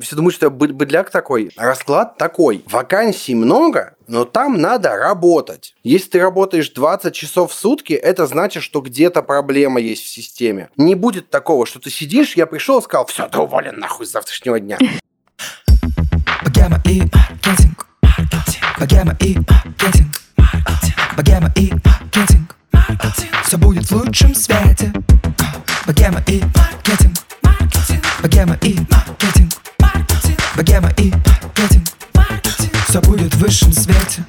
Все думают, что я быдляк такой. Расклад такой. Вакансий много, но там надо работать. Если ты работаешь 20 часов в сутки, это значит, что где-то проблема есть в системе. Не будет такого, что ты сидишь, я пришел и сказал, все, ты уволен нахуй с завтрашнего дня. Все будет в лучшем свете. И маркетинг. И маркетинг. Богема и маркетинг. Все будет в высшем свете.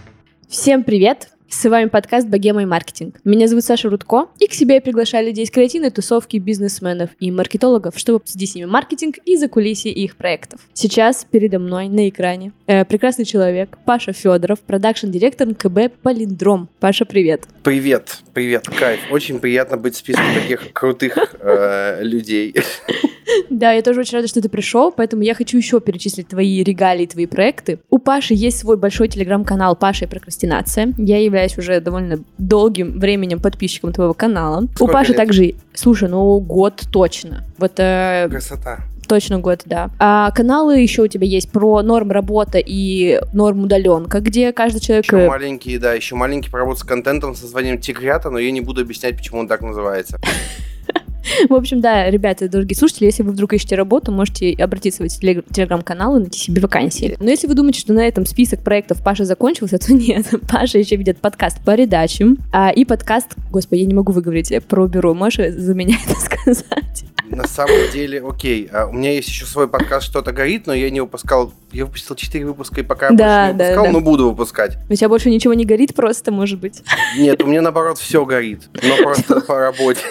Всем привет! С вами подкаст «Богема и маркетинг». Меня зовут Саша Рудко, и к себе я приглашаю людей из креативной тусовки, бизнесменов и маркетологов, чтобы обсудить с ними маркетинг и закулисье их проектов. Сейчас передо мной на экране э, прекрасный человек Паша Федоров, продакшн-директор НКБ «Полиндром». Паша, привет. Привет, привет, кайф. Очень приятно быть в списке таких крутых э, людей. Да, я тоже очень рада, что ты пришел, поэтому я хочу еще перечислить твои регалии, твои проекты. У Паши есть свой большой телеграм-канал «Паша и прокрастинация». Я являюсь уже довольно долгим временем подписчиком твоего канала. Сколько у Паши лет? также, слушай, ну год точно. Вот, э, Красота. Точно год, да. А каналы еще у тебя есть про норм работа и норм удаленка, где каждый человек... Еще маленький, да, еще маленький про работу с контентом, с названием Тигрята, но я не буду объяснять, почему он так называется. В общем, да, ребята, дорогие слушатели, если вы вдруг ищете работу, можете обратиться в эти телеграм-канал и найти себе вакансии. Но если вы думаете, что на этом список проектов Паша закончился, то нет. Паша еще ведет подкаст по передачам а, и подкаст, господи, я не могу выговорить про бюро. Можешь за меня это сказать? На самом деле, окей. А у меня есть еще свой подкаст «Что-то горит», но я не выпускал... Я выпустил 4 выпуска, и пока да, я больше не выпускал, да, да. но буду выпускать. У тебя больше ничего не горит просто, может быть? Нет, у меня наоборот все горит, но просто по работе.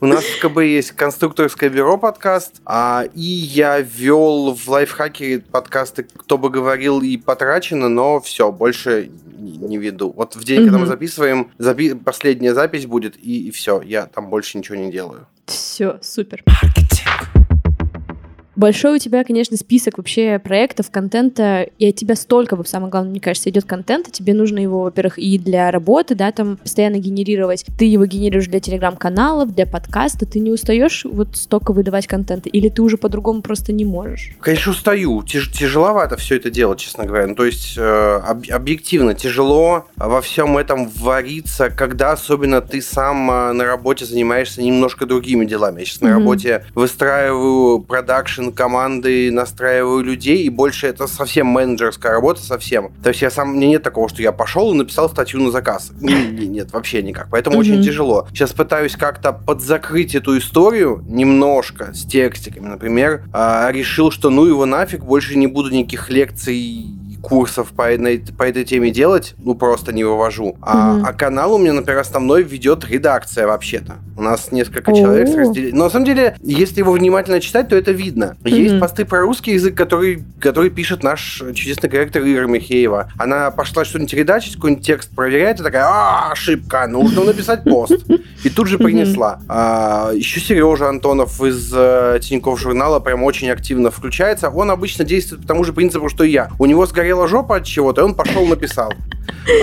У нас в КБ есть конструкторское бюро подкаст, а, и я вел в лайфхаке подкасты «Кто бы говорил» и «Потрачено», но все, больше не, не веду. Вот в день, mm-hmm. когда мы записываем, запи- последняя запись будет, и, и все, я там больше ничего не делаю. Все, супер. Маркетинг. Большой у тебя, конечно, список вообще проектов, контента, и от тебя столько, самое главное, мне кажется, идет контента, тебе нужно его, во-первых, и для работы, да, там постоянно генерировать. Ты его генерируешь для телеграм-каналов, для подкаста, ты не устаешь вот столько выдавать контента, или ты уже по-другому просто не можешь? Конечно, устаю. Тяж- тяжеловато все это делать, честно говоря. Ну, то есть, э, об- объективно, тяжело во всем этом вариться, когда особенно ты сам э, на работе занимаешься немножко другими делами. Я сейчас mm-hmm. на работе выстраиваю продакшн команды, настраиваю людей, и больше это совсем менеджерская работа, совсем. То есть я сам, мне нет такого, что я пошел и написал статью на заказ. Нет, вообще никак. Поэтому mm-hmm. очень тяжело. Сейчас пытаюсь как-то подзакрыть эту историю немножко с текстиками. Например, а, решил, что ну его нафиг, больше не буду никаких лекций курсов по, этой, по этой теме делать, ну, просто не вывожу. А, mm-hmm. а канал у меня, например, основной ведет редакция вообще-то. У нас несколько человек с разделением. Но на самом деле, если его внимательно читать, то это видно. Mm-hmm. Есть посты про русский язык, который, который пишет наш чудесный корректор Ира Михеева. Она пошла что-нибудь редачить, какой-нибудь текст проверяет, и такая, а, ошибка, нужно написать пост. И тут же принесла. А, еще Сережа Антонов из э, Тинькофф журнала прям очень активно включается. Он обычно действует по тому же принципу, что и я. У него сгорел болела жопа от чего-то, и он пошел написал.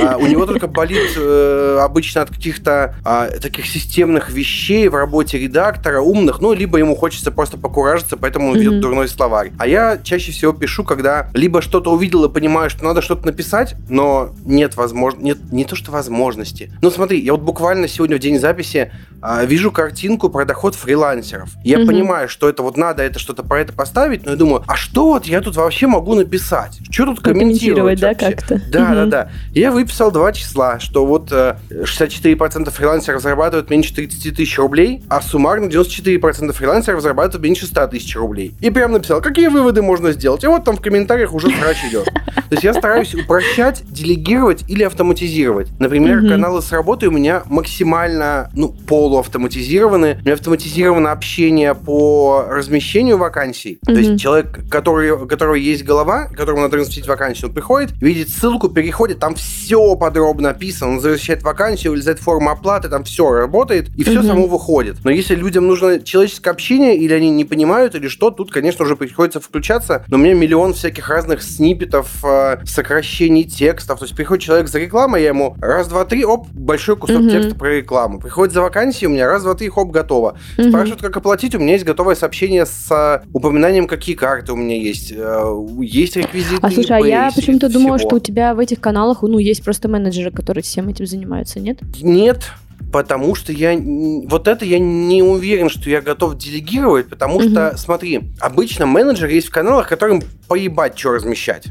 А, у него только болит э, обычно от каких-то а, таких системных вещей в работе редактора, умных, ну, либо ему хочется просто покуражиться, поэтому он ведет mm-hmm. дурной словарь. А я чаще всего пишу, когда либо что-то увидел и понимаю, что надо что-то написать, но нет возможности, нет, не то что возможности. Ну, смотри, я вот буквально сегодня в день записи а, вижу картинку про доход фрилансеров. Я mm-hmm. понимаю, что это вот надо это что-то про это поставить, но я думаю, а что вот я тут вообще могу написать? Что тут комментировать? да, как-то. Да, mm-hmm. да, да. Я выписал два числа, что вот 64% э, фрилансеров зарабатывают меньше 30 тысяч рублей, а суммарно 94% фрилансеров зарабатывают меньше 100 тысяч рублей. И прям написал, какие выводы можно сделать. И вот там в комментариях уже срач идет. То есть я стараюсь упрощать, делегировать или автоматизировать. Например, mm-hmm. каналы с работой у меня максимально, ну, полуавтоматизированы. У меня автоматизировано общение по размещению вакансий. Mm-hmm. То есть человек, который, у которого есть голова, которому надо разместить вакансию, вакансию. Он приходит, видит ссылку, переходит, там все подробно написано. Он возвращает вакансию, вылезает форма оплаты, там все работает, и все угу. само выходит. Но если людям нужно человеческое общение, или они не понимают, или что, тут, конечно, уже приходится включаться. Но у меня миллион всяких разных сниппетов, э, сокращений текстов. То есть приходит человек за рекламой, я ему раз, два, три, оп, большой кусок угу. текста про рекламу. Приходит за вакансией, у меня раз, два, три, хоп, готово. Угу. Спрашивают, как оплатить, у меня есть готовое сообщение с э, упоминанием, какие карты у меня есть. Э, есть реквизиты. А слушай, а я почему-то думала, что у тебя в этих каналах, ну, есть просто менеджеры, которые всем этим занимаются, нет? Нет, потому что я вот это я не уверен, что я готов делегировать, потому угу. что, смотри, обычно менеджеры есть в каналах, которым поебать, что размещать.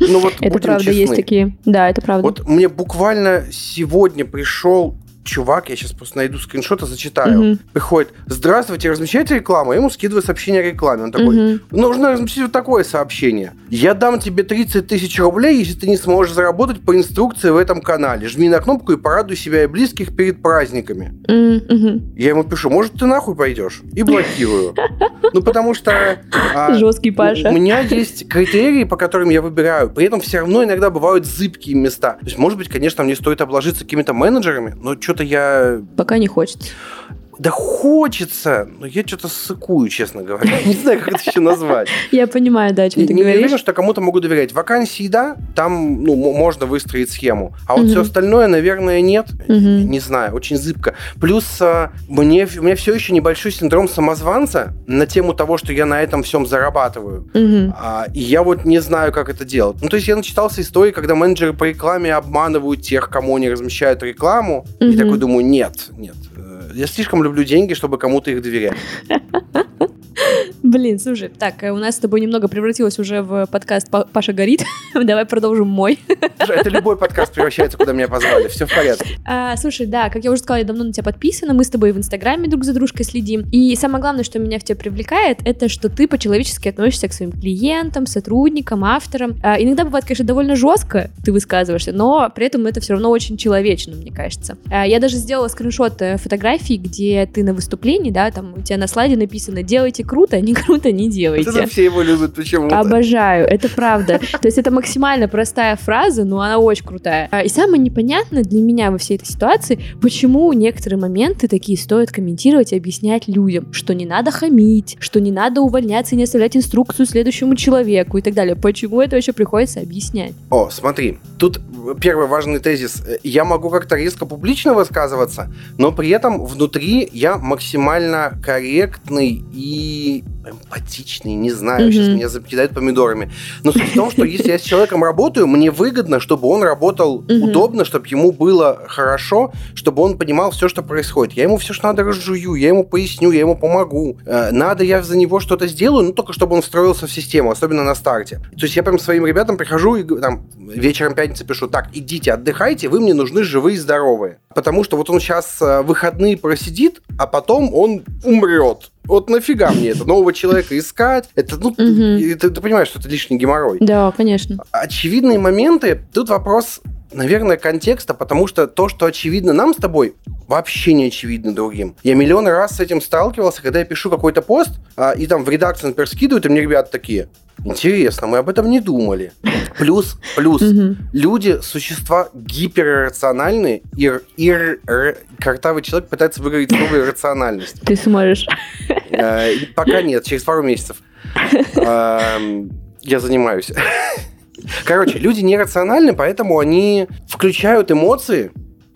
Ну вот это правда честны. есть такие. Да, это правда. Вот мне буквально сегодня пришел чувак, я сейчас просто найду скриншот и зачитаю. Угу. Приходит, здравствуйте, размещаете рекламу? Я ему скидываю сообщение о рекламе. Он такой, угу. нужно разместить вот такое сообщение. Я дам тебе 30 тысяч рублей, если ты не сможешь заработать по инструкции в этом канале. Жми на кнопку и порадуй себя и близких перед праздниками. Угу. Я ему пишу, может, ты нахуй пойдешь? И блокирую. Ну, потому что... А, Жесткий Паша. У меня есть критерии, по которым я выбираю. При этом все равно иногда бывают зыбкие места. То есть, может быть, конечно, мне стоит обложиться какими-то менеджерами, но что что-то я... Пока не хочется. Да хочется, но я что-то сыкую, честно говоря. Не знаю, как это еще назвать. Я понимаю, да, о чем ты говоришь. Не уверен, что кому-то могу доверять. Вакансии, да, там ну, можно выстроить схему. А вот все остальное, наверное, нет. Не знаю, очень зыбко. Плюс а, мне, у меня все еще небольшой синдром самозванца на тему того, что я на этом всем зарабатываю. А, и я вот не знаю, как это делать. Ну, то есть я начитался истории, когда менеджеры по рекламе обманывают тех, кому они размещают рекламу. И такой думаю, нет, нет, я слишком люблю деньги, чтобы кому-то их доверять. Блин, слушай, так, э, у нас с тобой немного превратилось уже в подкаст «Паша горит». Давай продолжим мой. Это любой подкаст превращается, куда меня позвали. Все в порядке. А, слушай, да, как я уже сказала, я давно на тебя подписана. Мы с тобой в Инстаграме друг за дружкой следим. И самое главное, что меня в тебе привлекает, это что ты по-человечески относишься к своим клиентам, сотрудникам, авторам. А, иногда бывает, конечно, довольно жестко ты высказываешься, но при этом это все равно очень человечно, мне кажется. А, я даже сделала скриншот э, фотографии, где ты на выступлении, да, там у тебя на слайде написано «делайте круто, не круто, не делайте». Это все его любят почему-то. Обожаю, это правда. То есть это максимально простая фраза, но она очень крутая. А, и самое непонятное для меня во всей этой ситуации, почему некоторые моменты такие стоит комментировать и объяснять людям, что не надо хамить, что не надо увольняться и не оставлять инструкцию следующему человеку и так далее. Почему это вообще приходится объяснять? О, смотри, тут первый важный тезис. Я могу как-то резко публично высказываться, но при этом внутри я максимально корректный и эмпатичный, не знаю, mm-hmm. сейчас меня закидают помидорами. Но суть в том, что если я с человеком работаю, мне выгодно, чтобы он работал mm-hmm. удобно, чтобы ему было хорошо, чтобы он понимал все, что происходит. Я ему все, что надо, разжую, я ему поясню, я ему помогу. Э, надо, я за него что-то сделаю, ну, только чтобы он встроился в систему, особенно на старте. То есть я прям своим ребятам прихожу и там вечером пятницы пишу, так, идите, отдыхайте, вы мне нужны живые и здоровые. Потому что вот он сейчас э, выходные просидит, а потом он умрет. Вот нафига мне это? Нового человека искать? Это, ну, ты, ты, ты понимаешь, что это лишний геморрой. Да, конечно. Очевидные моменты. Тут вопрос, наверное, контекста, потому что то, что очевидно нам с тобой, вообще не очевидно другим. Я миллион раз с этим сталкивался, когда я пишу какой-то пост, а, и там в редакцию, например, скидывают, и мне ребята такие, Интересно, мы об этом не думали. Плюс, плюс, люди, существа гиперрациональные, и, и картавый человек пытается выговорить слово иррациональность. Ты сможешь. Э, пока нет, через пару месяцев. Эм, я занимаюсь. Короче, люди нерациональны, поэтому они включают эмоции,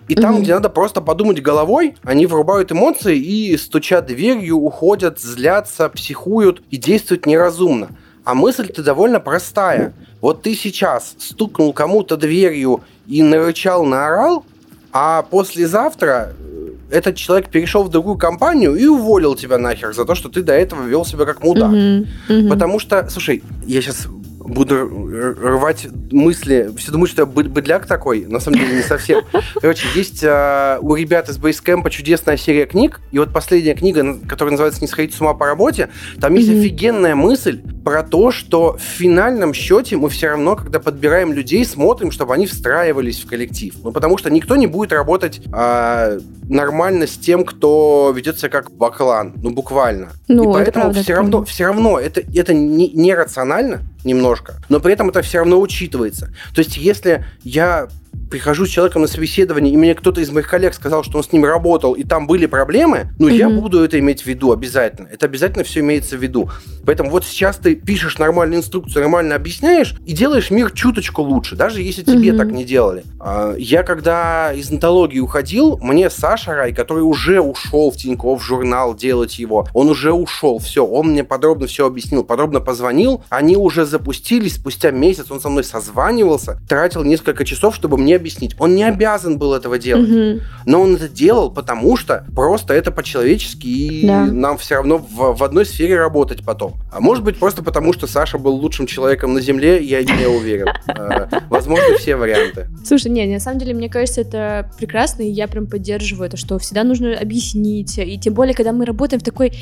и там, где надо просто подумать головой, они врубают эмоции и, стучат дверью, уходят, злятся, психуют и действуют неразумно. А мысль-то довольно простая. Вот ты сейчас стукнул кому-то дверью и нарычал, наорал, а послезавтра э, этот человек перешел в другую компанию и уволил тебя нахер за то, что ты до этого вел себя как мудак. Mm-hmm. Mm-hmm. Потому что, слушай, я сейчас буду рвать мысли. Все думают, что я быдляк такой. На самом деле не совсем. Короче, есть э, у ребят из Basecamp чудесная серия книг. И вот последняя книга, которая называется «Не сходить с ума по работе», там есть mm-hmm. офигенная мысль про то, что в финальном счете мы все равно, когда подбираем людей, смотрим, чтобы они встраивались в коллектив. Ну, потому что никто не будет работать а, нормально с тем, кто ведет себя как баклан. Ну, буквально. Ну, И поэтому правда, все равно, все равно это, это не, нерационально немножко, но при этом это все равно учитывается. То есть, если я прихожу с человеком на собеседование, и мне кто-то из моих коллег сказал, что он с ним работал, и там были проблемы, ну, mm-hmm. я буду это иметь в виду обязательно. Это обязательно все имеется в виду. Поэтому вот сейчас ты пишешь нормальную инструкцию, нормально объясняешь, и делаешь мир чуточку лучше, даже если тебе mm-hmm. так не делали. А, я когда из антологии уходил, мне Саша Рай, который уже ушел в Тинькофф журнал делать его, он уже ушел, все, он мне подробно все объяснил, подробно позвонил, они уже запустились, спустя месяц он со мной созванивался, тратил несколько часов, чтобы мне объяснить. Он не обязан был этого делать. Угу. Но он это делал, потому что просто это по-человечески, и да. нам все равно в, в одной сфере работать потом. А может быть, просто потому что Саша был лучшим человеком на Земле, я не уверен. А, возможно, все варианты. Слушай, не, на самом деле, мне кажется, это прекрасно, и я прям поддерживаю это, что всегда нужно объяснить. И тем более, когда мы работаем в такой,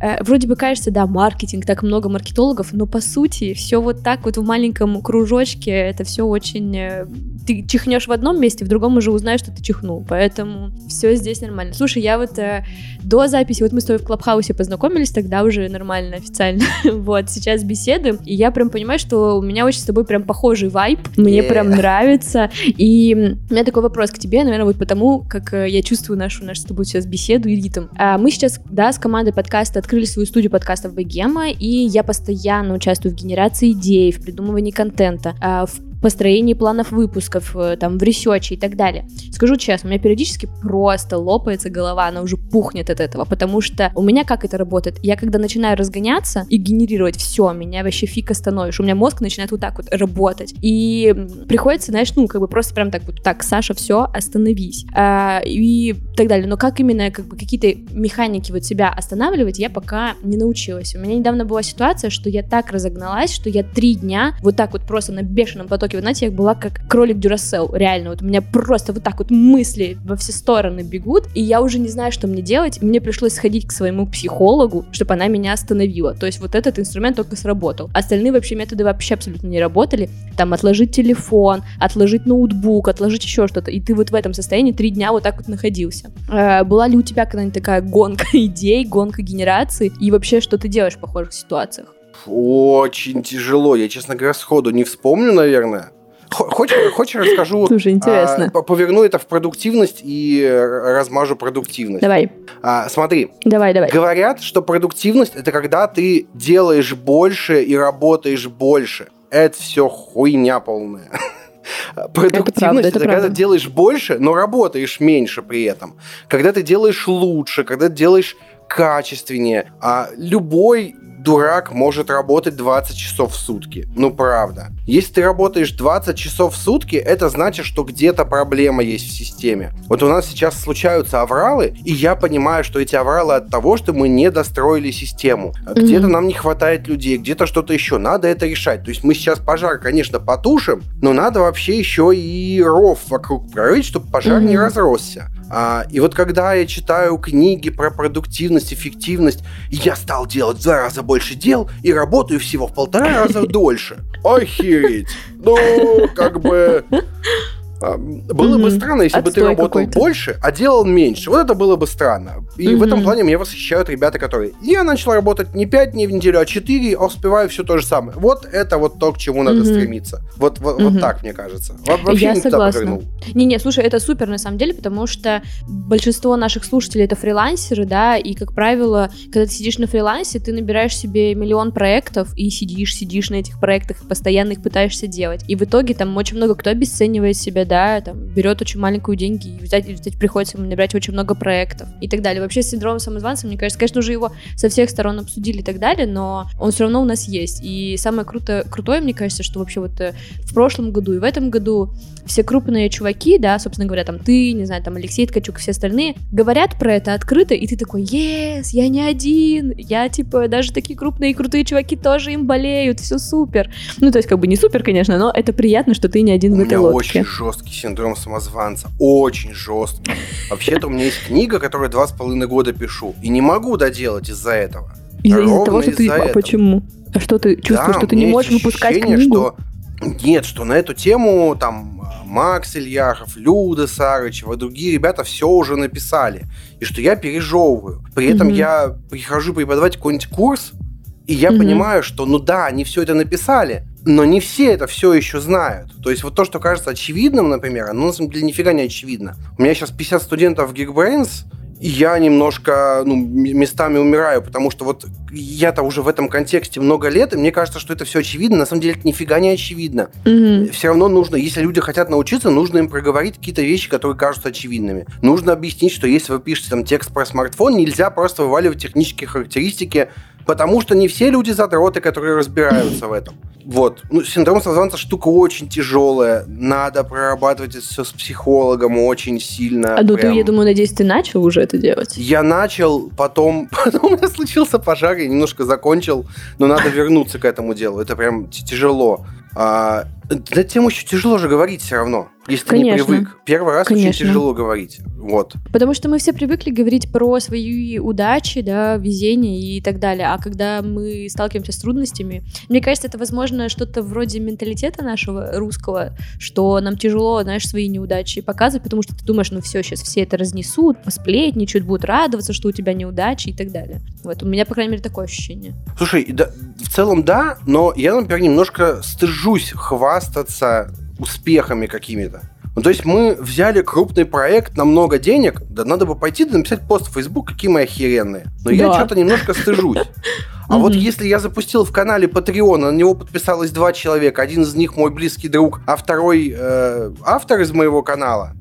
э, вроде бы кажется, да, маркетинг, так много маркетологов, но по сути все вот так вот в маленьком кружочке, это все очень... Ты чихнешь в одном месте, в другом уже узнаешь, что ты чихнул. Поэтому все здесь нормально. Слушай, я вот э, до записи, вот мы с тобой в Клабхаусе познакомились, тогда уже нормально, официально. вот, сейчас беседуем, и я прям понимаю, что у меня очень с тобой прям похожий вайб, мне yeah. прям нравится. И у меня такой вопрос к тебе, наверное, вот потому, как э, я чувствую нашу, нашу с тобой сейчас беседу и ритм. А мы сейчас, да, с командой подкаста открыли свою студию подкастов Богема, и я постоянно участвую в генерации идей, в придумывании контента, а, в построении планов выпусков, э, там, в ресече и так далее. Скажу честно, у меня периодически просто лопается голова, она уже пухнет от этого, потому что у меня как это работает? Я когда начинаю разгоняться и генерировать все, меня вообще фиг остановишь. У меня мозг начинает вот так вот работать. И приходится, знаешь, ну, как бы просто прям так вот, так, Саша, все, остановись. А, и так далее. Но как именно, как бы, какие-то механики вот себя останавливать, я пока не научилась. У меня недавно была ситуация, что я так разогналась, что я три дня вот так вот просто на бешеном потоке потоке, вы знаете, я была как кролик Дюрасел, реально, вот у меня просто вот так вот мысли во все стороны бегут, и я уже не знаю, что мне делать, мне пришлось сходить к своему психологу, чтобы она меня остановила, то есть вот этот инструмент только сработал. Остальные вообще методы вообще абсолютно не работали, там отложить телефон, отложить ноутбук, отложить еще что-то, и ты вот в этом состоянии три дня вот так вот находился. Э, была ли у тебя когда-нибудь такая гонка идей, гонка генерации, и вообще что ты делаешь в похожих ситуациях? Очень тяжело. Я, честно говоря, сходу не вспомню, наверное. Хочешь, хочешь расскажу? Слушай, интересно. А, поверну это в продуктивность и размажу продуктивность. Давай. А, смотри. Давай, давай. Говорят, что продуктивность это когда ты делаешь больше и работаешь больше. Это все хуйня полная. Продуктивность это, правда, это, это когда ты делаешь больше, но работаешь меньше при этом. Когда ты делаешь лучше, когда ты делаешь качественнее. А любой дурак может работать 20 часов в сутки. Ну, правда. Если ты работаешь 20 часов в сутки, это значит, что где-то проблема есть в системе. Вот у нас сейчас случаются авралы, и я понимаю, что эти авралы от того, что мы не достроили систему. Где-то mm-hmm. нам не хватает людей, где-то что-то еще. Надо это решать. То есть мы сейчас пожар, конечно, потушим, но надо вообще еще и ров вокруг прорыть, чтобы пожар mm-hmm. не разросся. А, и вот когда я читаю книги про продуктивность, эффективность, я стал делать в два раза больше дел и работаю всего в полтора раза дольше. Охереть! Ну, как бы... А, было mm-hmm. бы странно, если Отстой бы ты работал какой-то. больше, а делал меньше. Вот это было бы странно. И mm-hmm. в этом плане меня восхищают ребята, которые... Я начал работать не 5 дней в неделю, а 4, а успеваю все то же самое. Вот это вот то, к чему надо стремиться. Вот, вот, mm-hmm. вот так, мне кажется. Вообще Я согласна. Не-не, слушай, это супер на самом деле, потому что большинство наших слушателей это фрилансеры, да, и, как правило, когда ты сидишь на фрилансе, ты набираешь себе миллион проектов и сидишь, сидишь на этих проектах, постоянно их пытаешься делать. И в итоге там очень много кто обесценивает себя, да, там, берет очень маленькую деньги, и взять, взять приходится ему набирать очень много проектов и так далее. Вообще с синдромом самозванца, мне кажется, конечно, уже его со всех сторон обсудили и так далее, но он все равно у нас есть. И самое круто, крутое, мне кажется, что вообще вот э, в прошлом году и в этом году все крупные чуваки, да, собственно говоря, там ты, не знаю, там Алексей Ткачук и все остальные, говорят про это открыто, и ты такой, yes, я не один, я, типа, даже такие крупные и крутые чуваки тоже им болеют, все супер. Ну, то есть, как бы не супер, конечно, но это приятно, что ты не один у в этой лодке. очень жесткий синдром самозванца. Очень жесткий. Вообще-то у меня есть книга, которую два с половиной года пишу. И не могу доделать из-за этого. Из-за из того, что ты... А почему? А что ты чувствуешь, да, что ты не можешь выпускать книгу? Что... Нет, что на эту тему там Макс Ильяхов, Люда Сарычева, другие ребята все уже написали. И что я пережевываю. При этом mm-hmm. я прихожу преподавать какой-нибудь курс, и я mm-hmm. понимаю, что, ну да, они все это написали, но не все это все еще знают. То есть вот то, что кажется очевидным, например, оно на самом деле нифига не очевидно. У меня сейчас 50 студентов в Geekbrains, и я немножко ну, местами умираю, потому что вот я-то уже в этом контексте много лет, и мне кажется, что это все очевидно. На самом деле это нифига не очевидно. Mm-hmm. Все равно нужно, если люди хотят научиться, нужно им проговорить какие-то вещи, которые кажутся очевидными. Нужно объяснить, что если вы пишете там текст про смартфон, нельзя просто вываливать технические характеристики Потому что не все люди задроты, которые разбираются в этом. Вот. Ну, синдром самозванца штука очень тяжелая. Надо прорабатывать это все с психологом очень сильно. А ну прям. ты, я думаю, надеюсь, ты начал уже это делать? Я начал, потом, потом у меня случился пожар, я немножко закончил, но надо вернуться к этому делу. Это прям тяжело. А, на тему еще тяжело же говорить все равно, если Конечно. ты не привык. Первый раз Конечно. очень тяжело говорить. Вот. Потому что мы все привыкли говорить про свои удачи, да, везение и так далее. А когда мы сталкиваемся с трудностями, мне кажется, это, возможно, что-то вроде менталитета нашего русского, что нам тяжело, знаешь, свои неудачи показывать, потому что ты думаешь, ну все, сейчас все это разнесут, посплетничают, будут радоваться, что у тебя неудачи и так далее. Вот, у меня, по крайней мере, такое ощущение. Слушай, да, в целом да, но я, например, немножко стыжусь хвастать хвастаться успехами какими-то. Ну, то есть мы взяли крупный проект на много денег, да надо бы пойти да написать пост в Facebook, какие мы охеренные. Но да. я что-то немножко стыжусь. А вот если я запустил в канале Patreon, на него подписалось два человека, один из них мой близкий друг, а второй э, автор из моего канала,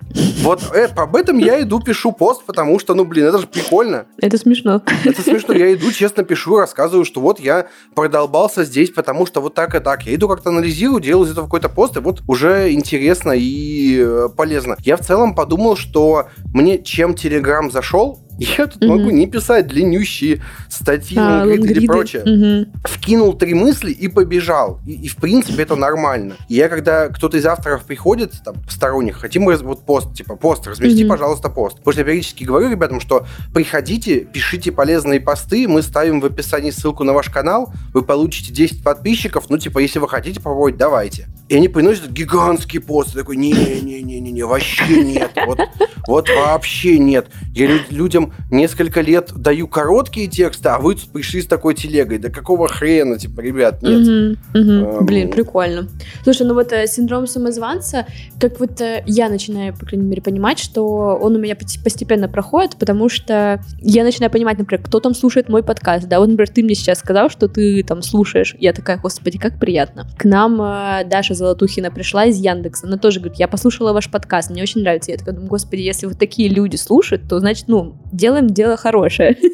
вот э, об этом я иду, пишу пост, потому что, ну, блин, это же прикольно. Это смешно. Это смешно. Я иду, честно пишу, рассказываю, что вот я продолбался здесь, потому что вот так и так. Я иду как-то анализирую, делаю из этого какой-то пост, и вот уже интересно и э, полезно. Я в целом подумал, что мне чем Телеграм зашел, я тут mm-hmm. могу не писать длиннющие статьи, а, лонгриды и прочее. Mm-hmm. Вкинул три мысли и побежал. И, и в принципе это нормально. И я когда кто-то из авторов приходит, там, сторонних, хотим вот пост, типа, пост, размести, mm-hmm. пожалуйста, пост. Потому что я периодически говорю ребятам, что приходите, пишите полезные посты, мы ставим в описании ссылку на ваш канал, вы получите 10 подписчиков, ну, типа, если вы хотите попробовать, давайте. И они приносят гигантский пост, я такой, не-не-не-не, вообще нет, вот, вот вообще нет. Я людям несколько лет даю короткие тексты, а вы тут пришли с такой телегой. Да какого хрена, типа, ребят, нет. Угу. Эм... Блин, прикольно. Слушай, ну вот э, синдром самозванца, как вот э, я начинаю, по крайней мере, понимать, что он у меня постепенно проходит, потому что я начинаю понимать, например, кто там слушает мой подкаст, да, вот, например, ты мне сейчас сказал, что ты там слушаешь, я такая, господи, как приятно. К нам э, Даша Золотухина пришла из Яндекса, она тоже говорит, я послушала ваш подкаст, мне очень нравится, я такая думаю, господи, если вот такие люди слушают, то, значит, ну, делаем дело хорошее.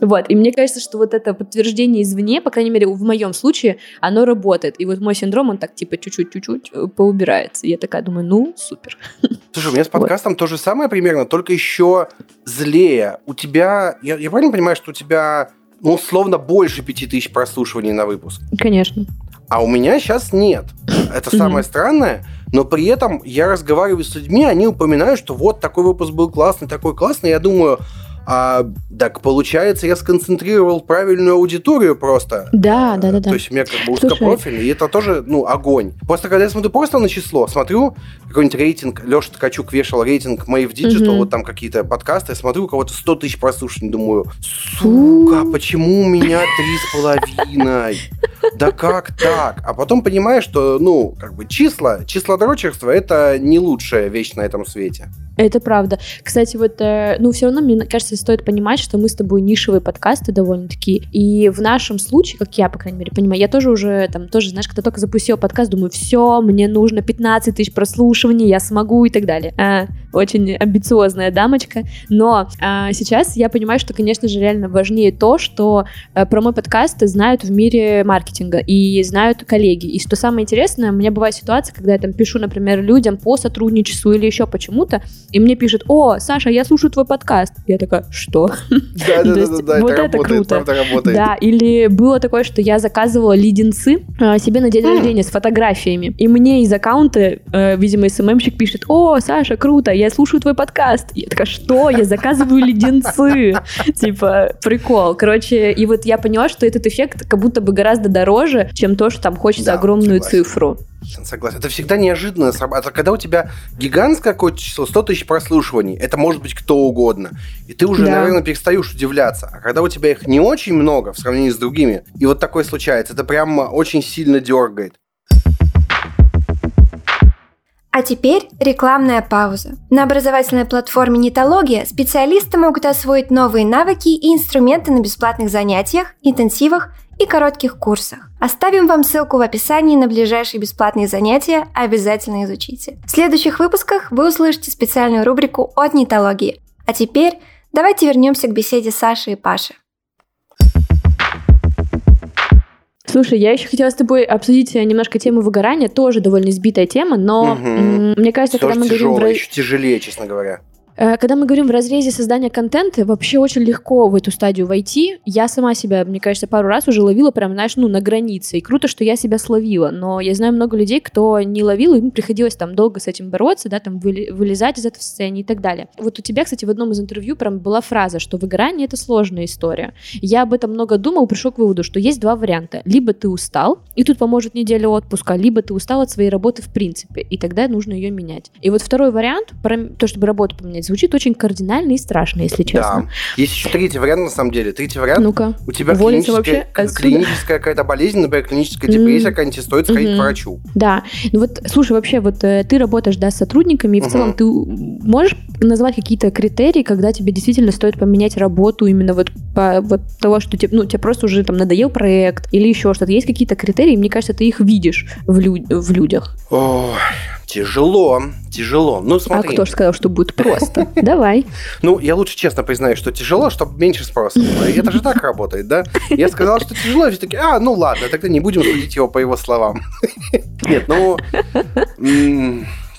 Вот. И мне кажется, что вот это подтверждение извне, по крайней мере, в моем случае, оно работает. И вот мой синдром, он так типа чуть-чуть-чуть-чуть э, поубирается. Я такая думаю, ну, супер. Слушай, у меня с подкастом то же самое примерно, только еще злее. У тебя, я, правильно понимаю, что у тебя, ну, условно, больше пяти тысяч прослушиваний на выпуск? Конечно. А у меня сейчас нет. Это самое странное но при этом я разговариваю с людьми, они упоминают, что вот такой выпуск был классный, такой классный. Я думаю, а, так получается, я сконцентрировал правильную аудиторию просто. Да, да, да. То есть у меня как бы узкопрофильный, и это тоже, ну, огонь. Просто когда я смотрю просто на число, смотрю какой-нибудь рейтинг, Леша Ткачук вешал рейтинг Mave Digital, угу. вот там какие-то подкасты, я смотрю, у кого-то 100 тысяч прослушаний, думаю, сука, почему у меня три с половиной? Да как так? А потом понимаешь, что, ну, как бы числа, числа дрочерства это не лучшая вещь на этом свете. Это правда. Кстати, вот, э, ну, все равно, мне кажется, стоит понимать, что мы с тобой нишевые подкасты довольно-таки. И в нашем случае, как я, по крайней мере, понимаю, я тоже уже, там, тоже, знаешь, когда только запустила подкаст, думаю, все, мне нужно 15 тысяч прослушиваний, я смогу и так далее. А, очень амбициозная дамочка. Но а, сейчас я понимаю, что, конечно же, реально важнее то, что а, про мой подкаст знают в мире маркетинга, и знают коллеги. И что самое интересное, у меня бывает ситуация, когда я там пишу, например, людям по сотрудничеству или еще почему-то, и мне пишут, о, Саша, я слушаю твой подкаст. Я такая, что? Да-да-да, вот это круто. Да, или было такое, что я заказывала леденцы а, себе на день рождения с фотографиями, и мне из аккаунта, э, видимо, СММщик пишет, о, Саша, круто, я слушаю твой подкаст. Я такая, что? Я заказываю леденцы. Типа, прикол. Короче, и вот я поняла, что этот эффект как будто бы гораздо дороже, чем то, что там хочется огромную цифру. Согласен. Это всегда неожиданно. Это когда у тебя гигантское какое-то число, 100 тысяч прослушиваний, это может быть кто угодно. И ты уже, да. наверное, перестаешь удивляться. А когда у тебя их не очень много в сравнении с другими, и вот такое случается, это прям очень сильно дергает. А теперь рекламная пауза. На образовательной платформе Нетология специалисты могут освоить новые навыки и инструменты на бесплатных занятиях, интенсивах и коротких курсах. Оставим вам ссылку в описании на ближайшие бесплатные занятия, обязательно изучите. В следующих выпусках вы услышите специальную рубрику от нетологии. А теперь давайте вернемся к беседе Саши и Паши. Слушай, я еще хотела с тобой обсудить немножко тему выгорания, тоже довольно избитая тема, но угу. мне кажется, Тоже когда мы тяжело, говорим про... еще тяжелее, честно говоря. Э, когда мы говорим в разрезе создания контента, вообще очень легко в эту стадию войти. Я сама себя, мне кажется, пару раз уже ловила прям, знаешь, ну, на границе. И круто, что я себя словила. Но я знаю много людей, кто не ловил, им приходилось там долго с этим бороться, да, там вылезать из этого состояния и так далее. Вот у тебя, кстати, в одном из интервью прям была фраза, что выгорание — это сложная история. Я об этом много думал, пришел к выводу, что есть два варианта. Либо ты устал, и тут поможет неделя отпуска, либо ты устал от своей работы в принципе, и тогда нужно ее менять. И вот второй вариант, про то, чтобы работу поменять, звучит очень кардинально и страшно, если честно. Да. Есть еще третий вариант, на самом деле. Третий вариант. Ну-ка. У тебя клиническая, вообще клиническая какая-то болезнь, например, клиническая депрессия, mm-hmm. какая-нибудь, стоит сходить mm-hmm. к врачу. Да. Ну вот, слушай, вообще, вот э, ты работаешь, да, с сотрудниками, и в mm-hmm. целом ты можешь назвать какие-то критерии, когда тебе действительно стоит поменять работу именно вот по вот того, что тебе, ну, тебе просто уже там надоел проект или еще что-то. Есть какие-то критерии, мне кажется, ты их видишь в, лю- в людях. Ой, Тяжело, тяжело. Ну, смотри. А кто же сказал, что будет просто? Давай. Ну, я лучше честно признаю, что тяжело, чтобы меньше спроса было. Это же так работает, да? Я сказал, что тяжело, и все таки а, ну ладно, тогда не будем судить его по его словам. Нет, ну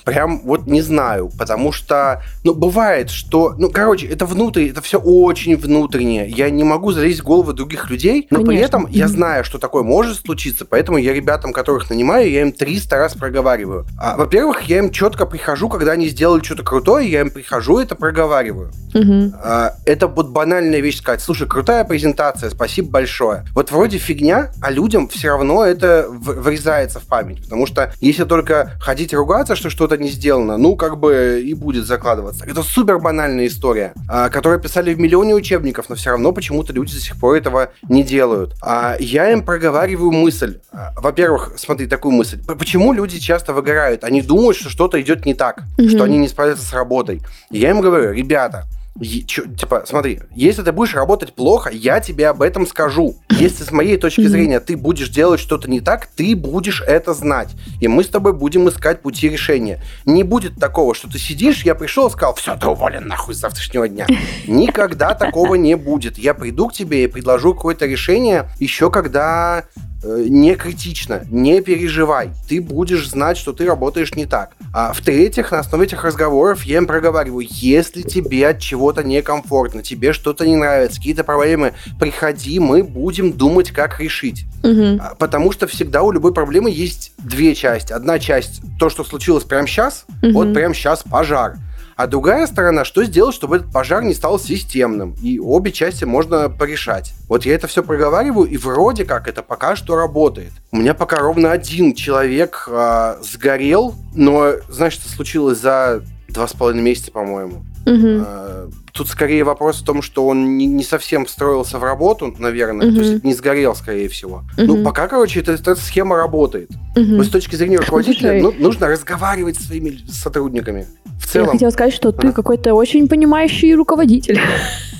прям вот не знаю, потому что, ну, бывает, что, ну, короче, это внутрь, это все очень внутреннее. Я не могу залезть в головы других людей, но Конечно. при этом я знаю, что такое может случиться, поэтому я ребятам, которых нанимаю, я им 300 раз проговариваю. А, во-первых, я им четко прихожу, когда они сделали что-то крутое, я им прихожу, это проговариваю. Угу. А, это вот банальная вещь сказать, слушай, крутая презентация, спасибо большое. Вот вроде фигня, а людям все равно это врезается в память, потому что если только ходить ругаться, что что-то не сделано, ну, как бы и будет закладываться. Это супер банальная история, а, которую писали в миллионе учебников, но все равно почему-то люди до сих пор этого не делают. А я им проговариваю мысль. А, во-первых, смотри, такую мысль. Почему люди часто выгорают? Они думают, что что-то идет не так, mm-hmm. что они не справятся с работой. И я им говорю, ребята, типа, смотри, если ты будешь работать плохо, я тебе об этом скажу. Если с моей точки зрения ты будешь делать что-то не так, ты будешь это знать. И мы с тобой будем искать пути решения. Не будет такого, что ты сидишь, я пришел и сказал, все, ты уволен нахуй с завтрашнего дня. Никогда такого не будет. Я приду к тебе и предложу какое-то решение еще когда не критично, не переживай. Ты будешь знать, что ты работаешь не так. А в-третьих, на основе этих разговоров я им проговариваю, если тебе от чего-то некомфортно, тебе что-то не нравится, какие-то проблемы, приходи, мы будем думать, как решить. Угу. Потому что всегда у любой проблемы есть две части. Одна часть то, что случилось прямо сейчас, угу. вот прямо сейчас пожар. А другая сторона, что сделать, чтобы этот пожар не стал системным, и обе части можно порешать. Вот я это все проговариваю, и вроде как это пока что работает. У меня пока ровно один человек э, сгорел, но, знаешь, что случилось за два с половиной месяца, по-моему. Угу. Тут скорее вопрос в том, что он не, не совсем встроился в работу, наверное, угу. то есть не сгорел, скорее всего. Угу. Ну, пока, короче, эта, эта схема работает. Угу. Но с точки зрения руководителя ну, нужно разговаривать с своими сотрудниками. В целом. Я хотела сказать, что ты а? какой-то очень понимающий руководитель.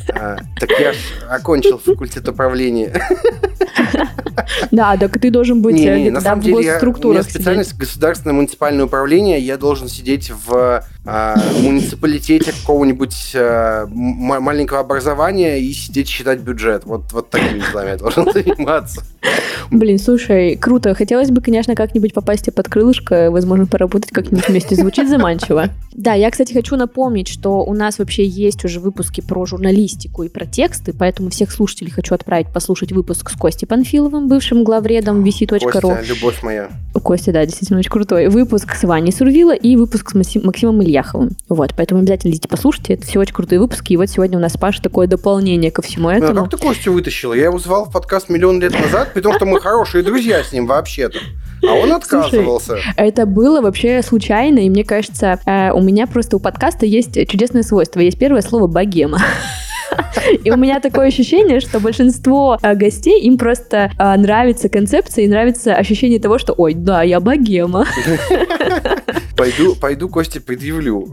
А, так я ж окончил факультет управления. Да, так ты должен быть не, не, на самом деле, я, у меня специальность государственное муниципальное управление, я должен сидеть в э, муниципалитете какого-нибудь э, маленького образования и сидеть считать бюджет. Вот, вот такими делами я должен заниматься. Блин, слушай, круто. Хотелось бы, конечно, как-нибудь попасть под крылышко, возможно, поработать как-нибудь вместе. Звучит заманчиво. Да, я, кстати, хочу напомнить, что у нас вообще есть уже выпуски про журналистику и про тексты, поэтому всех слушателей хочу отправить послушать выпуск с Костей Панфиловым, бывшим главредом vc.ru. Костя, любовь моя. Костя, да, действительно очень крутой. Выпуск с Ваней Сурвила и выпуск с Максимом Ильяховым. Вот, поэтому обязательно идите послушайте. Это все очень крутые выпуски. И вот сегодня у нас, Паша, такое дополнение ко всему этому. Ну, а как ты Костю вытащила? Я его звал в подкаст миллион лет назад, потому что мы хорошие друзья с ним вообще-то. А он отказывался. Слушай, это было вообще случайно, и мне кажется, э, у меня просто у подкаста есть чудесное свойство. Есть первое слово «богема». И у меня такое ощущение, что большинство э, гостей, им просто э, нравится концепция и нравится ощущение того, что «Ой, да, я богема». Пойду, пойду Косте предъявлю.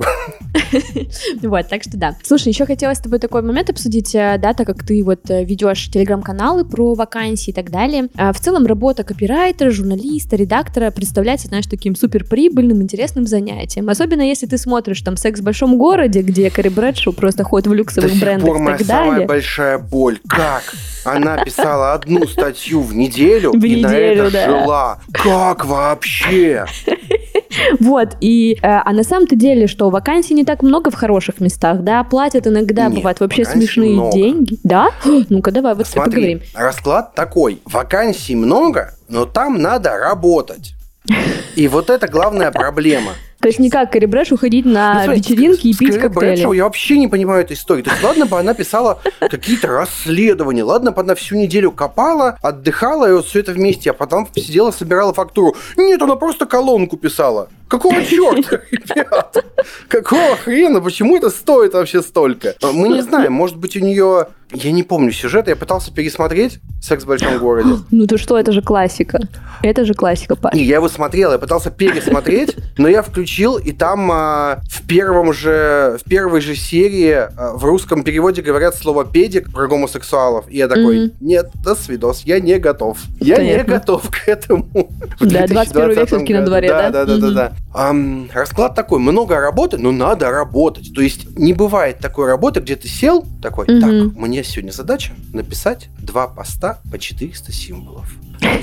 Вот, так что да. Слушай, еще хотела с тобой такой момент обсудить, э, да, так как ты вот ведешь телеграм-каналы про вакансии и так далее. В целом работа копирайтера, журналиста, редактора представляется, знаешь, таким супер прибыльным, интересным занятием. Особенно если ты смотришь там «Секс в большом городе», где Кари Брэдшоу просто ходит в люксовых брендах моя так самая далее. большая боль. Как? Она писала одну статью в неделю в и неделю, на это да. жила. Как вообще? Вот, и, э, а на самом-то деле, что вакансий не так много в хороших местах, да, платят иногда, Нет, бывают вообще смешные много. деньги, да? Ну-ка, давай, вот Смотри, поговорим. расклад такой. Вакансий много, но там надо работать. И вот это главная проблема. То есть не как Кари Брэш уходить на Ну, вечеринки и пить Кэрри коктейли. Брэдшоу я вообще не понимаю этой истории. То есть, ладно бы она писала какие-то расследования, ладно бы она всю неделю копала, отдыхала, и вот все это вместе, а потом сидела, собирала фактуру. Нет, она просто колонку писала. Какого черта, ребят? Какого хрена? Почему это стоит вообще столько? Мы не знаем, может быть, у нее... Я не помню сюжета, я пытался пересмотреть «Секс в большом городе». Ну ты что, это же классика. Это же классика, Паш. Не, я его смотрел, я пытался пересмотреть, но я включил, и там а, в первом же, в первой же серии а, в русском переводе говорят слово педик про гомосексуалов. И я такой, Мгм. нет, до свидос, я не готов. Я не Понятно. готов к этому. Да, 21 век 2020 всё-таки на дворе, да? Да, да, да, да. Да. Расклад такой, много работы, но надо работать. То есть не бывает такой работы, где ты сел, такой, Мгм. так, мне сегодня задача написать два поста по 400 символов.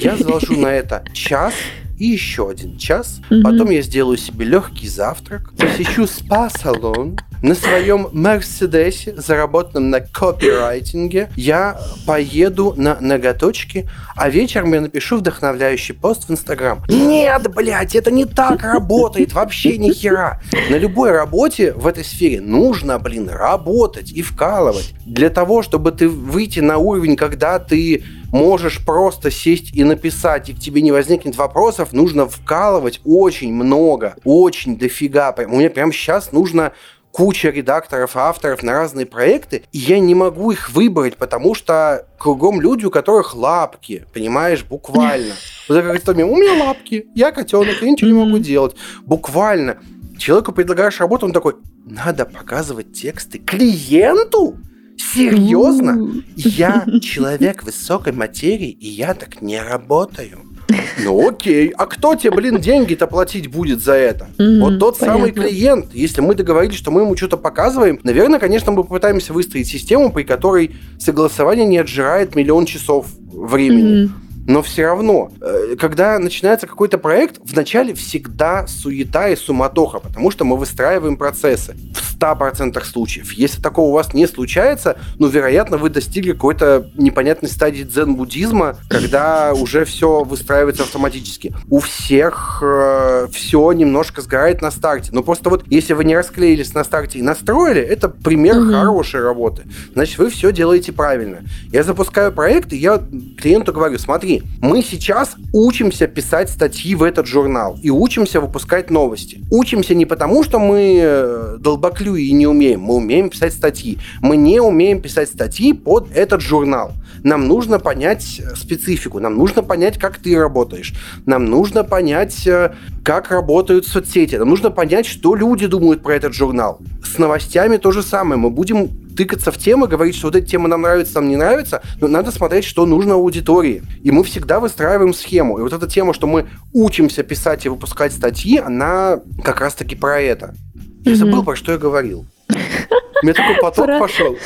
Я заложу на это час и еще один час. Потом я сделаю себе легкий завтрак, посещу спа-салон, на своем Мерседесе, заработанном на копирайтинге, я поеду на ноготочки, а вечером я напишу вдохновляющий пост в Инстаграм. Нет, блядь, это не так работает, вообще ни хера. На любой работе в этой сфере нужно, блин, работать и вкалывать. Для того, чтобы ты выйти на уровень, когда ты можешь просто сесть и написать, и к тебе не возникнет вопросов, нужно вкалывать очень много, очень дофига. У меня прямо сейчас нужно куча редакторов, авторов на разные проекты, и я не могу их выбрать, потому что кругом люди, у которых лапки, понимаешь, буквально. Вот как история, у меня лапки, я котенок, я ничего не могу делать. Буквально. Человеку предлагаешь работу, он такой, надо показывать тексты клиенту? Серьезно? Я человек высокой материи, и я так не работаю. Ну окей, а кто тебе, блин, деньги-то платить будет за это? Мгм, вот тот самый понятно. клиент, если мы договорились, что мы ему что-то показываем, наверное, конечно, мы попытаемся выстроить систему, при которой согласование не отжирает миллион часов времени. Мгм. Но все равно, э, когда начинается какой-то проект, вначале всегда суета и суматоха, потому что мы выстраиваем процессы в 100% случаев. Если такого у вас не случается, ну, вероятно, вы достигли какой-то непонятной стадии дзен-буддизма, когда уже все выстраивается автоматически. У всех все немножко сгорает на старте. Но просто вот, если вы не расклеились на старте и настроили, это пример Мгм. хорошей работы. Значит, вы все делаете правильно. Я запускаю проект, и я клиенту говорю, смотри, мы сейчас учимся писать статьи в этот журнал и учимся выпускать новости. Учимся не потому, что мы э, долбоклюи и не умеем, мы умеем писать статьи. Мы не умеем писать статьи под этот журнал. Нам нужно понять э, специфику, нам нужно понять, как ты работаешь, нам нужно понять, э, как работают соцсети, нам нужно понять, что люди думают про этот журнал. С новостями то же самое. Мы будем тыкаться в темы, говорить, что вот эта тема нам нравится, нам не нравится, но надо смотреть, что нужно аудитории. И мы всегда выстраиваем схему. И вот эта тема, что мы учимся писать и выпускать статьи, она как раз-таки про это. Я забыл, про что я говорил. У меня такой поток Про... пошел.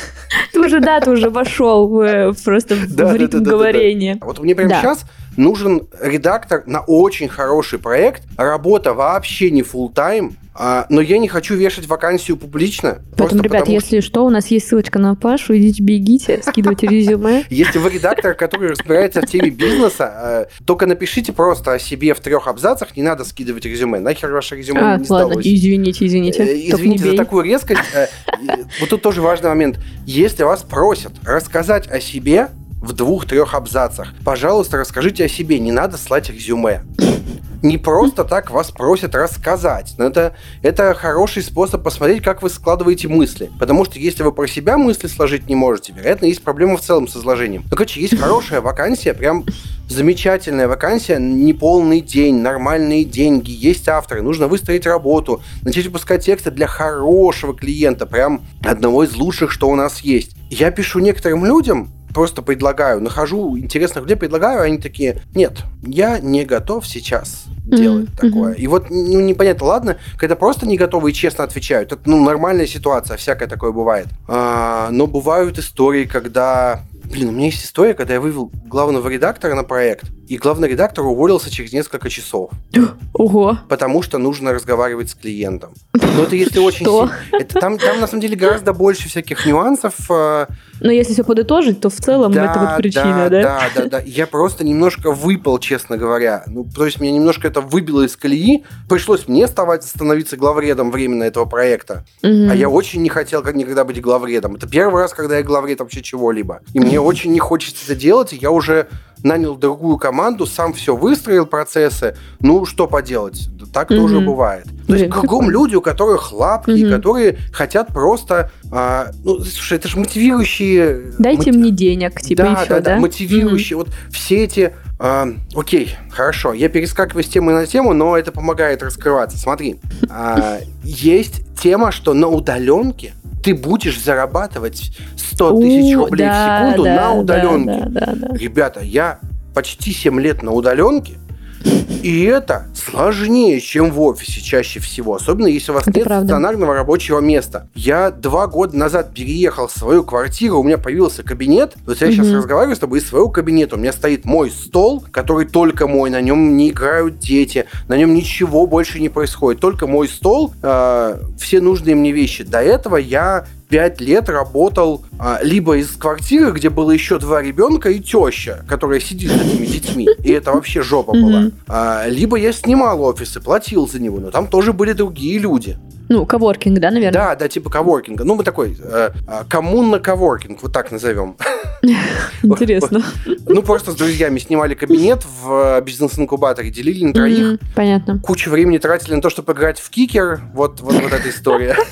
Ты уже, да, ты уже вошел в, просто да, в ритм да, да, говорения. Да. Вот мне прямо сейчас нужен редактор на очень хороший проект. Работа вообще не full тайм а, но я не хочу вешать вакансию публично. Поэтому, ребят, потому, если что... что, у нас есть ссылочка на Пашу, идите бегите, скидывайте резюме. Если вы редактор, который разбирается в теме бизнеса, а, только напишите просто о себе в трех абзацах, не надо скидывать резюме. Нахер ваше резюме а, не ладно, извините, извините. Э, извините за такую резкость. Вот тут тоже важный момент. Если вас просят рассказать о себе, в двух-трех абзацах. Пожалуйста, расскажите о себе, не надо слать резюме не просто так вас просят рассказать. Но это, это хороший способ посмотреть, как вы складываете мысли. Потому что если вы про себя мысли сложить не можете, вероятно, есть проблема в целом с изложением. Ну, короче, есть хорошая вакансия, прям замечательная вакансия, неполный день, нормальные деньги, есть авторы, нужно выстроить работу, начать выпускать тексты для хорошего клиента, прям одного из лучших, что у нас есть. Я пишу некоторым людям, просто предлагаю, нахожу интересных людей, предлагаю, они такие, нет, я не готов сейчас делать mm-hmm. такое. И вот ну, непонятно, ладно, когда просто не готовы и честно отвечают, это ну, нормальная ситуация, всякое такое бывает. А, но бывают истории, когда Блин, у меня есть история, когда я вывел главного редактора на проект, и главный редактор уволился через несколько часов. Ого. Потому что нужно разговаривать с клиентом. Но это если очень сильно. Это, там, там на самом деле гораздо больше всяких нюансов. А, Но если все подытожить, то в целом да, это вот причина, да? Да, да, да. Я просто немножко выпал, честно говоря. Ну, то есть меня немножко это выбило из колеи. Пришлось мне ставать, становиться главредом временно этого проекта. Угу. А я очень не хотел никогда быть главредом. Это первый раз, когда я главред вообще чего-либо. И мне очень не хочется это делать, и я уже нанял другую команду, сам все выстроил процессы. Ну, что поделать? Так mm-hmm. тоже бывает. То есть кругом люди, у которых лапки, mm-hmm. которые хотят просто... А, ну, слушай, это же мотивирующие... Дайте мотив... мне денег, типа да, еще, да? Да, да, мотивирующие. Mm-hmm. Вот все эти... А, окей, хорошо. Я перескакиваю с темы на тему, но это помогает раскрываться. Смотри, а, есть тема, что на удаленке ты будешь зарабатывать 100 тысяч рублей да, в секунду да, на удаленке. Да, да, да, Ребята, я почти 7 лет на удаленке, и это сложнее, чем в офисе чаще всего, особенно если у вас это нет правда. стационарного рабочего места. Я два года назад переехал в свою квартиру, у меня появился кабинет. Вот я угу. сейчас разговариваю с тобой из своего кабинета. У меня стоит мой стол, который только мой, на нем не играют дети, на нем ничего больше не происходит. Только мой стол, э, все нужные мне вещи. До этого я пять лет работал а, либо из квартиры, где было еще два ребенка и теща, которая сидит с этими детьми, и это вообще жопа была. А, либо я снимал офис и платил за него, но там тоже были другие люди. Ну, коворкинг, да, наверное? Да, да, типа коворкинга. Ну, мы такой, э, э коммунно коворкинг, вот так назовем. Интересно. Ну, просто с друзьями снимали кабинет в э, бизнес-инкубаторе, делили на троих. Понятно. Кучу времени тратили на то, чтобы играть в кикер. Вот, вот, вот эта история.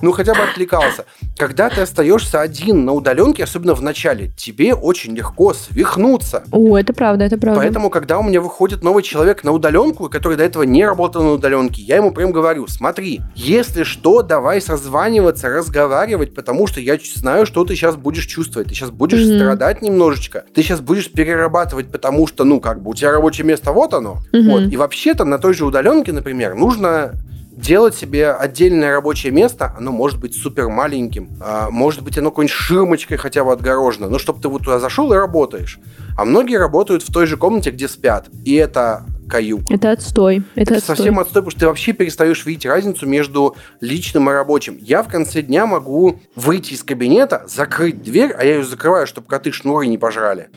Ну, хотя бы отвлекался. Когда ты остаешься один на удаленке, особенно в начале, тебе очень легко свихнуться. О, это правда, это правда. Поэтому, когда у меня выходит новый человек на удаленку, который до этого не работал на удаленке, я ему прям говорю, смотри, если что, давай созваниваться, разговаривать, потому что я знаю, что ты сейчас будешь чувствовать. Ты сейчас будешь mm-hmm. страдать немножечко. Ты сейчас будешь перерабатывать, потому что, ну, как бы, у тебя рабочее место вот оно. Mm-hmm. Вот. И вообще-то на той же удаленке, например, нужно делать себе отдельное рабочее место, оно может быть супер маленьким, а, может быть оно какой-нибудь ширмочкой хотя бы отгорожено, но чтобы ты вот туда зашел и работаешь. А многие работают в той же комнате, где спят, и это каюк. Это отстой. Это, это совсем отстой, потому что ты вообще перестаешь видеть разницу между личным и рабочим. Я в конце дня могу выйти из кабинета, закрыть дверь, а я ее закрываю, чтобы коты шнуры не пожрали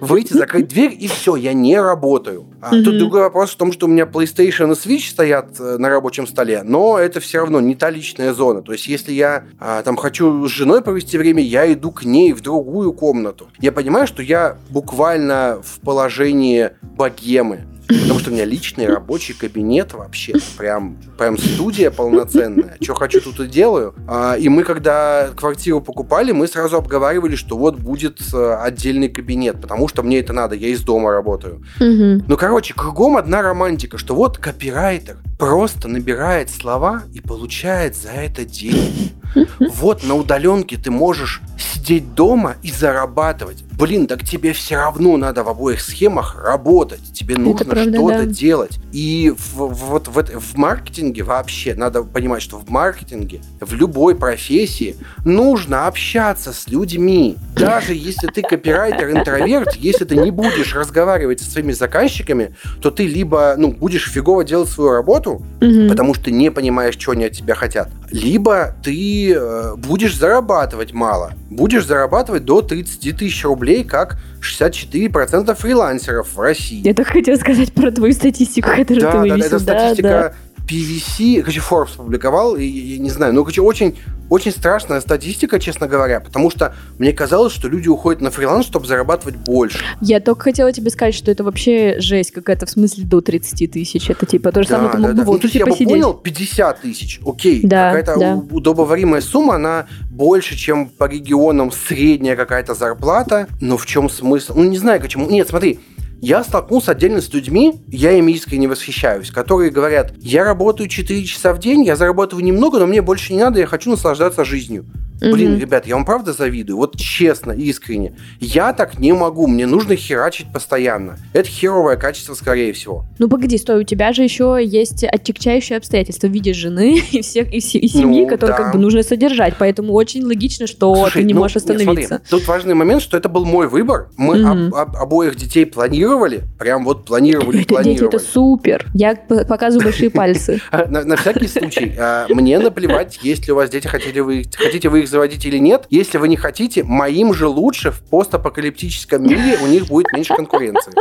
выйти, закрыть дверь, и все, я не работаю. А тут другой вопрос в том, что у меня PlayStation и Switch стоят э, на рабочем столе, но это все равно не та личная зона. То есть, если я а, там хочу с женой провести время, я иду к ней в другую комнату. Я понимаю, что я буквально в положении богемы. Потому что у меня личный рабочий кабинет вообще. Прям, прям студия полноценная. Что хочу, тут и делаю. А, и мы, когда квартиру покупали, мы сразу обговаривали, что вот будет э, отдельный кабинет, потому что мне это надо, я из дома работаю. Угу. Ну, короче, кругом одна романтика, что вот копирайтер просто набирает слова и получает за это деньги. Вот на удаленке ты можешь сидеть дома и зарабатывать. Блин, так тебе все равно надо в обоих схемах работать. Тебе нужно что-то да. делать. И в, вот в, в маркетинге вообще надо понимать, что в маркетинге, в любой профессии нужно общаться с людьми. Даже если ты копирайтер, интроверт, если ты не будешь разговаривать со своими заказчиками, то ты либо ну, будешь фигово делать свою работу, угу. потому что не понимаешь, что они от тебя хотят, либо ты э, будешь зарабатывать мало. Будешь зарабатывать до 30 тысяч рублей, как 64% фрилансеров в России. Я только хотела сказать про твою статистику, которую да, ты вывесил. Да, это статистика да, да PVC, короче, Forbes публиковал, и, я не знаю, ну, короче, очень, очень страшная статистика, честно говоря, потому что мне казалось, что люди уходят на фриланс, чтобы зарабатывать больше. Я только хотела тебе сказать, что это вообще жесть какая-то, в смысле до 30 тысяч, это типа то же да, самое, ты мог да, да. в ну, я бы понял, 50 тысяч, окей, да, какая-то да. удобоваримая сумма, она больше, чем по регионам средняя какая-то зарплата, но в чем смысл? Ну, не знаю, почему. Нет, смотри, я столкнулся отдельно с людьми, я ими искренне восхищаюсь, которые говорят, я работаю 4 часа в день, я зарабатываю немного, но мне больше не надо, я хочу наслаждаться жизнью. Блин, ребят, я вам правда завидую. Вот честно, искренне. Я так не могу. Мне нужно херачить постоянно. Это херовое качество, скорее всего. Ну, погоди, стой, у тебя же еще есть отягчающие обстоятельства в виде жены и всех и, и семьи, ну, которые да. как бы нужно содержать. Поэтому очень логично, что Слушай, ты не ну, можешь остановиться. Нет, смотри, тут важный момент, что это был мой выбор. Мы mm об, об, обоих детей планировали. Прям вот планировали, это, планировали. Дети, это супер. Я показываю большие пальцы. На всякий случай. А, мне наплевать, есть ли у вас дети, хотите вы их заводить или нет. Если вы не хотите, моим же лучше в постапокалиптическом мире у них будет меньше конкуренции.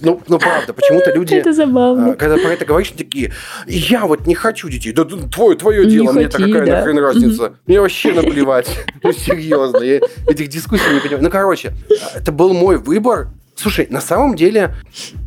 Ну, ну правда, почему-то люди, это забавно. А, когда про это говоришь, такие, я вот не хочу детей, да твое, твое дело, не мне-то какая да. нахрен разница, мне вообще наплевать, ну серьезно, я этих дискуссий не понимаю. Ну, короче, это был мой выбор, Слушай, на самом деле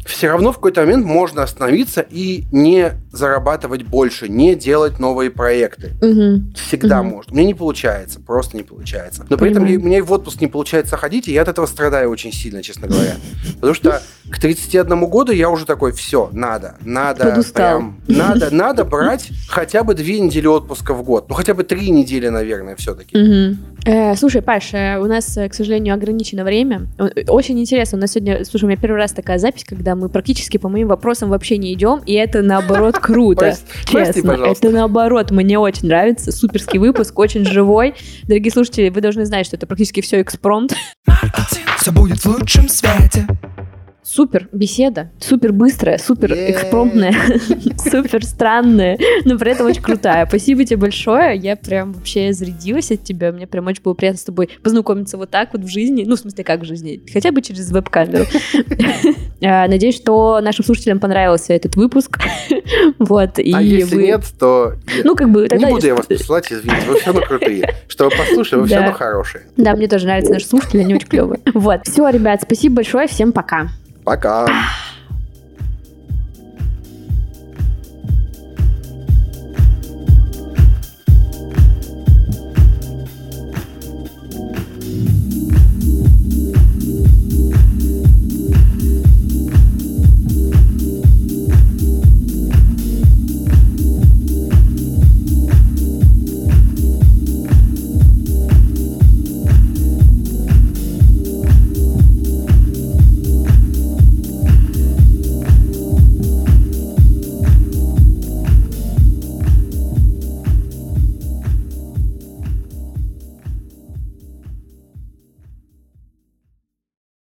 все равно в какой-то момент можно остановиться и не зарабатывать больше, не делать новые проекты. Угу. Всегда угу. можно. Мне не получается, просто не получается. Но при Понимаю. этом у меня и в отпуск не получается ходить, и я от этого страдаю очень сильно, честно говоря. Потому что к 31 году я уже такой, все, надо, надо, Подустал. прям, надо, надо брать хотя бы две недели отпуска в год. Ну, хотя бы три недели, наверное, все-таки. Угу. Э, слушай, Паш, э, у нас, э, к сожалению, ограничено время. Очень интересно, у нас сегодня, слушай, у меня первый раз такая запись, когда мы практически по моим вопросам вообще не идем, и это наоборот круто. Честно, это наоборот, мне очень нравится. Суперский выпуск, очень живой. Дорогие слушатели, вы должны знать, что это практически все экспромт. Все будет в лучшем свете. Супер беседа, супер быстрая, супер экспромтная, супер странная, но при этом очень крутая. Спасибо тебе большое, я прям вообще зарядилась от тебя, мне прям очень было приятно с тобой познакомиться вот так вот в жизни, ну, в смысле, как в жизни, хотя бы через веб-камеру. А, надеюсь, что нашим слушателям понравился этот выпуск. Вот, и а если вы... нет, то... Ну, как бы... Не буду я вас посылать, извините, вы все равно крутые. Что вы послушали, вы все равно хорошие. Да, мне тоже нравятся наши слушатели, они очень клевые. Вот, все, ребят, спасибо большое, всем пока. Пока.